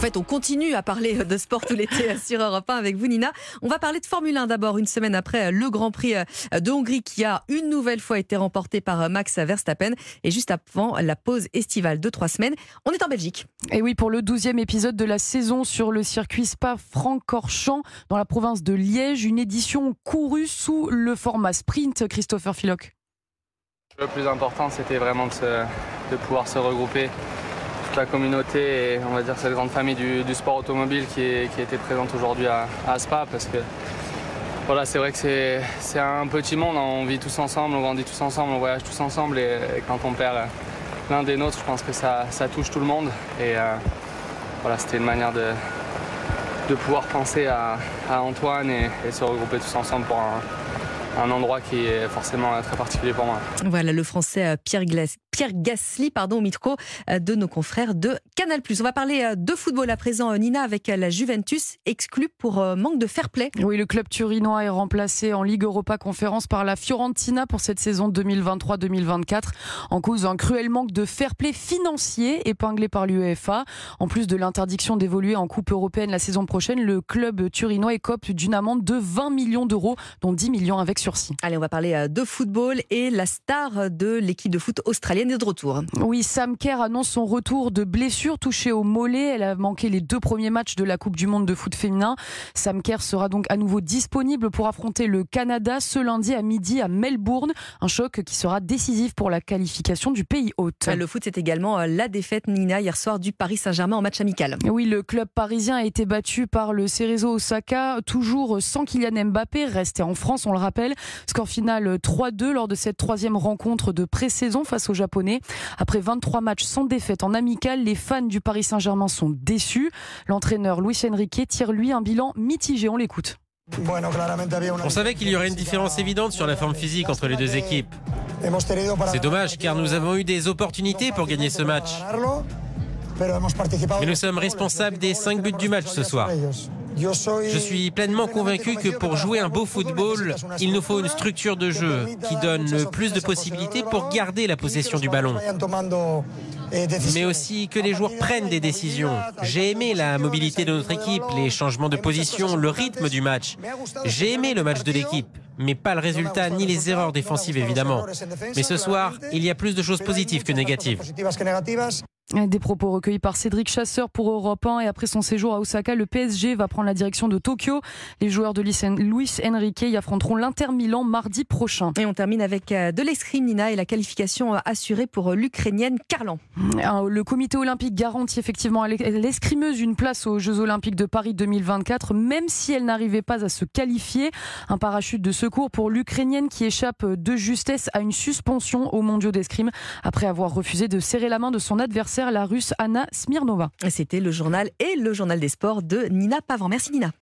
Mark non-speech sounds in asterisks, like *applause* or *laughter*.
En fait, on continue à parler de sport tout l'été *laughs* sur Europe 1 avec vous, Nina. On va parler de Formule 1 d'abord, une semaine après le Grand Prix de Hongrie qui a une nouvelle fois été remporté par Max Verstappen et juste avant la pause estivale de trois semaines. On est en Belgique. Et oui, pour le 12e épisode de la saison sur le circuit Spa-Francorchamps dans la province de Liège, une édition courue sous le format sprint, Christopher Philoc. Le plus important, c'était vraiment de, de pouvoir se regrouper la communauté et on va dire cette grande famille du, sport automobile qui, est, qui était présente aujourd'hui à, Spa parce que voilà, c'est vrai que c'est un petit monde, hein. on vit tous ensemble, on grandit tous ensemble, on voyage tous ensemble et, quand on perd l'un des nôtres, je pense que ça, touche tout le monde et euh, voilà, c'était une manière de, de pouvoir penser à, Antoine et, et, se regrouper tous ensemble pour un, un endroit qui est forcément très particulier pour moi. Voilà le français euh, Pierre, Pierre Gasly pardon, au micro euh, de nos confrères de Canal+. On va parler euh, de football à présent, Nina, avec la Juventus exclue pour manque de fair play. Oui, le club turinois est remplacé en Ligue Europa Conférence par la Fiorentina pour cette saison 2023-2024 en cause d'un cruel manque de fair play financier épinglé par l'UEFA. En plus de l'interdiction d'évoluer en Coupe européenne la saison prochaine, le club turinois écope d'une amende de 20 millions d'euros, dont 10 millions avec sursis. Allez, on va parler euh, de football et la star de l'équipe de foot australienne est de retour. Oui, Sam Kerr annonce son retour de blessure touchée au mollet. Elle a manqué les deux premiers matchs de la Coupe du Monde de foot féminin. Sam Kerr sera donc à nouveau disponible pour affronter le Canada ce lundi à midi à Melbourne. Un choc qui sera décisif pour la qualification du pays hôte. Le foot, c'est également euh, la défaite, Nina, hier soir du Paris Saint-Germain en match amical. Oui, le club parisien a été battu par le Cerezo Osaka, toujours sans Kylian Mbappé, resté en France, on le rappelle. Score final 3-2 lors de cette troisième rencontre de pré-saison face aux Japonais. Après 23 matchs sans défaite en amical, les fans du Paris Saint-Germain sont déçus. L'entraîneur Luis Enrique tire lui un bilan mitigé. On l'écoute. On savait qu'il y aurait une différence évidente sur la forme physique entre les deux équipes. C'est dommage car nous avons eu des opportunités pour gagner ce match. Mais nous sommes responsables des 5 buts du match ce soir. Je suis pleinement convaincu que pour jouer un beau football, il nous faut une structure de jeu qui donne plus de possibilités pour garder la possession du ballon. Mais aussi que les joueurs prennent des décisions. J'ai aimé la mobilité de notre équipe, les changements de position, le rythme du match. J'ai aimé le match de l'équipe, mais pas le résultat ni les erreurs défensives évidemment. Mais ce soir, il y a plus de choses positives que négatives. Des propos recueillis par Cédric Chasseur pour Europe 1 et après son séjour à Osaka, le PSG va prendre la direction de Tokyo. Les joueurs de Luis Enrique y affronteront l'Inter Milan mardi prochain. Et on termine avec euh, de l'escrime, Nina, et la qualification euh, assurée pour euh, l'Ukrainienne Carlan. Le comité olympique garantit effectivement à l'escrimeuse une place aux Jeux olympiques de Paris 2024, même si elle n'arrivait pas à se qualifier. Un parachute de secours pour l'Ukrainienne qui échappe de justesse à une suspension aux mondiaux d'escrime après avoir refusé de serrer la main de son adversaire la russe Anna Smirnova. C'était le journal et le journal des sports de Nina Pavant. Merci Nina.